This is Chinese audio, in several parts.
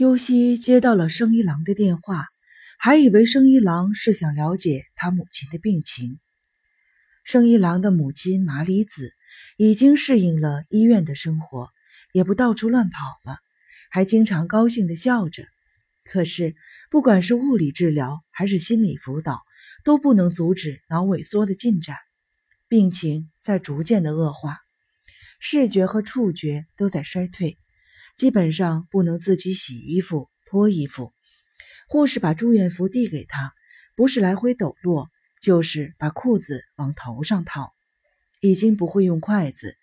优希接到了生一郎的电话，还以为生一郎是想了解他母亲的病情。生一郎的母亲麻里子已经适应了医院的生活，也不到处乱跑了，还经常高兴地笑着。可是，不管是物理治疗还是心理辅导，都不能阻止脑萎缩的进展，病情在逐渐的恶化，视觉和触觉都在衰退，基本上不能自己洗衣服、脱衣服。护士把住院服递给他，不是来回抖落，就是把裤子往头上套。已经不会用筷子，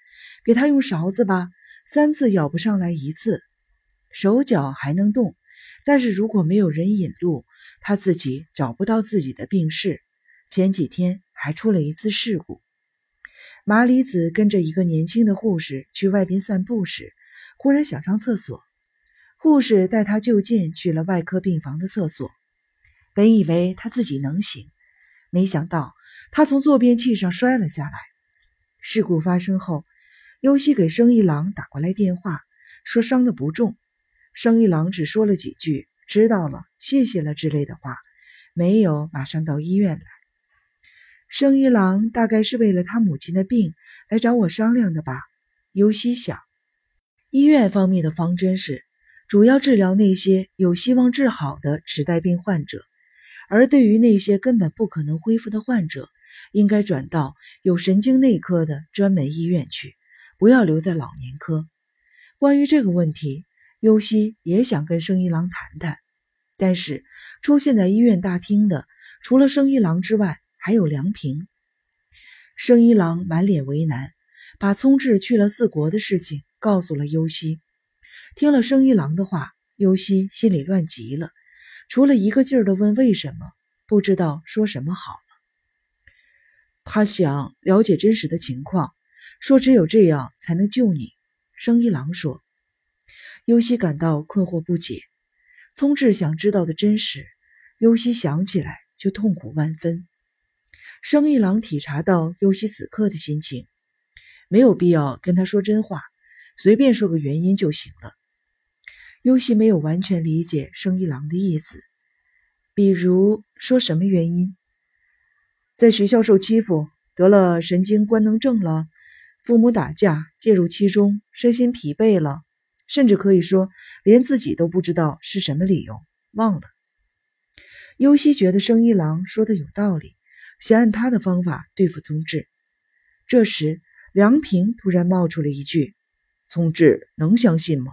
给他用勺子吧，三次舀不上来一次。手脚还能动，但是如果没有人引路，他自己找不到自己的病室。前几天还出了一次事故。麻里子跟着一个年轻的护士去外边散步时，忽然想上厕所。护士带他就近去了外科病房的厕所。本以为他自己能行，没想到他从坐便器上摔了下来。事故发生后，优希给生一郎打过来电话，说伤的不重。生一郎只说了几句“知道了，谢谢了”之类的话，没有马上到医院来。生一郎大概是为了他母亲的病来找我商量的吧？优希想。医院方面的方针是，主要治疗那些有希望治好的痴呆病患者，而对于那些根本不可能恢复的患者，应该转到有神经内科的专门医院去，不要留在老年科。关于这个问题，优希也想跟生一郎谈谈，但是出现在医院大厅的除了生一郎之外，还有梁平。生一郎满脸为难，把聪智去了四国的事情告诉了优希。听了生一郎的话，优希心里乱极了，除了一个劲儿的问为什么，不知道说什么好了。他想了解真实的情况，说只有这样才能救你。生一郎说。优希感到困惑不解。聪智想知道的真实，优希想起来就痛苦万分。生一郎体察到优希此刻的心情，没有必要跟他说真话，随便说个原因就行了。优希没有完全理解生一郎的意思，比如说什么原因？在学校受欺负，得了神经官能症了，父母打架介入其中，身心疲惫了，甚至可以说连自己都不知道是什么理由，忘了。优希觉得生一郎说的有道理。想按他的方法对付宗志。这时，梁平突然冒出了一句：“宗志能相信吗？”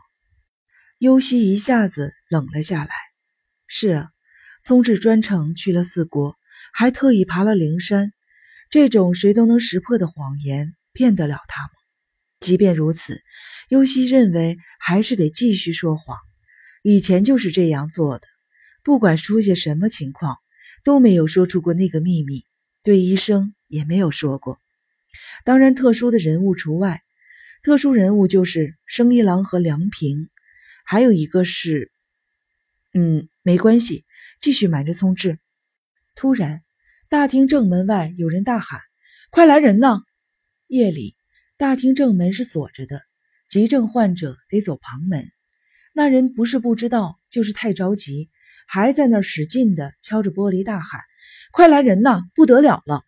优希一下子冷了下来。是啊，聪志专程去了四国，还特意爬了灵山，这种谁都能识破的谎言，骗得了他吗？即便如此，优希认为还是得继续说谎。以前就是这样做的，不管出现什么情况，都没有说出过那个秘密。对医生也没有说过，当然特殊的人物除外。特殊人物就是生一郎和梁平，还有一个是……嗯，没关系，继续瞒着聪智。突然，大厅正门外有人大喊：“快来人呐！”夜里，大厅正门是锁着的，急症患者得走旁门。那人不是不知道，就是太着急，还在那儿使劲的敲着玻璃大喊。快来人呐！不得了了！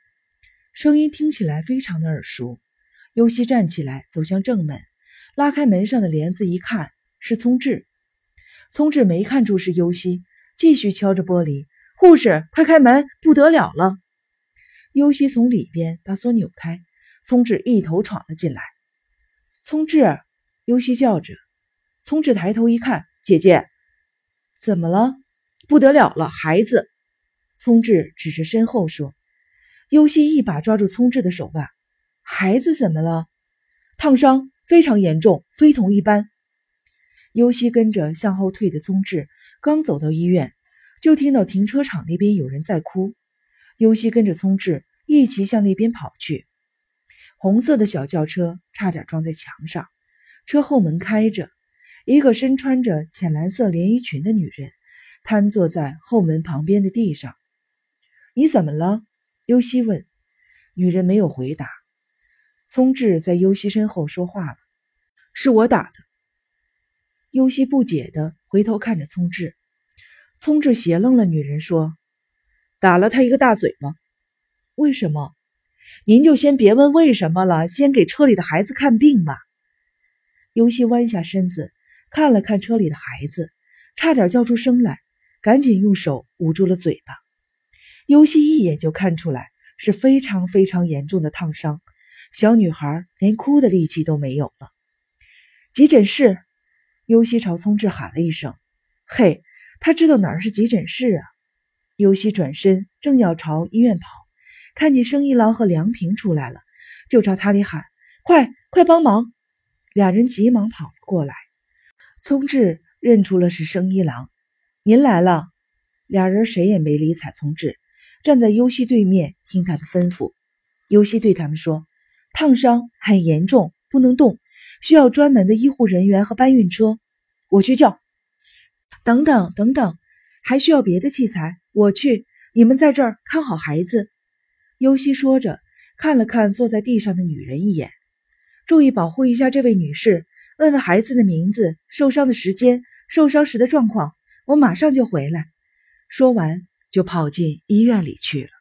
声音听起来非常的耳熟。尤西站起来，走向正门，拉开门上的帘子，一看是聪智。聪智没看出是尤西，继续敲着玻璃：“护士，快开门！不得了了！”尤西从里边把锁扭开，聪智一头闯了进来。聪智，尤西叫着。聪智抬头一看：“姐姐，怎么了？不得了了，孩子！”聪智指着身后说：“尤西一把抓住聪智的手腕，孩子怎么了？烫伤非常严重，非同一般。”尤西跟着向后退的聪智刚走到医院，就听到停车场那边有人在哭。尤西跟着聪智一起向那边跑去。红色的小轿车差点撞在墙上，车后门开着，一个身穿着浅蓝色连衣裙的女人瘫坐在后门旁边的地上。你怎么了？尤西问。女人没有回答。聪智在尤西身后说话了：“是我打的。”尤西不解的回头看着聪智，聪智斜愣了女人说：“打了他一个大嘴巴。为什么？您就先别问为什么了，先给车里的孩子看病吧。”尤西弯下身子看了看车里的孩子，差点叫出声来，赶紧用手捂住了嘴巴。尤西一眼就看出来是非常非常严重的烫伤，小女孩连哭的力气都没有了。急诊室。优西朝聪智喊了一声：“嘿，他知道哪儿是急诊室啊！”优西转身正要朝医院跑，看见生一郎和梁平出来了，就朝他里喊：“快快帮忙！”俩人急忙跑了过来。聪智认出了是生一郎，您来了。俩人谁也没理睬聪智，站在优西对面听他的吩咐。优西对他们说：“烫伤很严重，不能动。”需要专门的医护人员和搬运车，我去叫。等等等等，还需要别的器材，我去。你们在这儿看好孩子。尤西说着，看了看坐在地上的女人一眼，注意保护一下这位女士。问问孩子的名字、受伤的时间、受伤时的状况。我马上就回来。说完，就跑进医院里去了。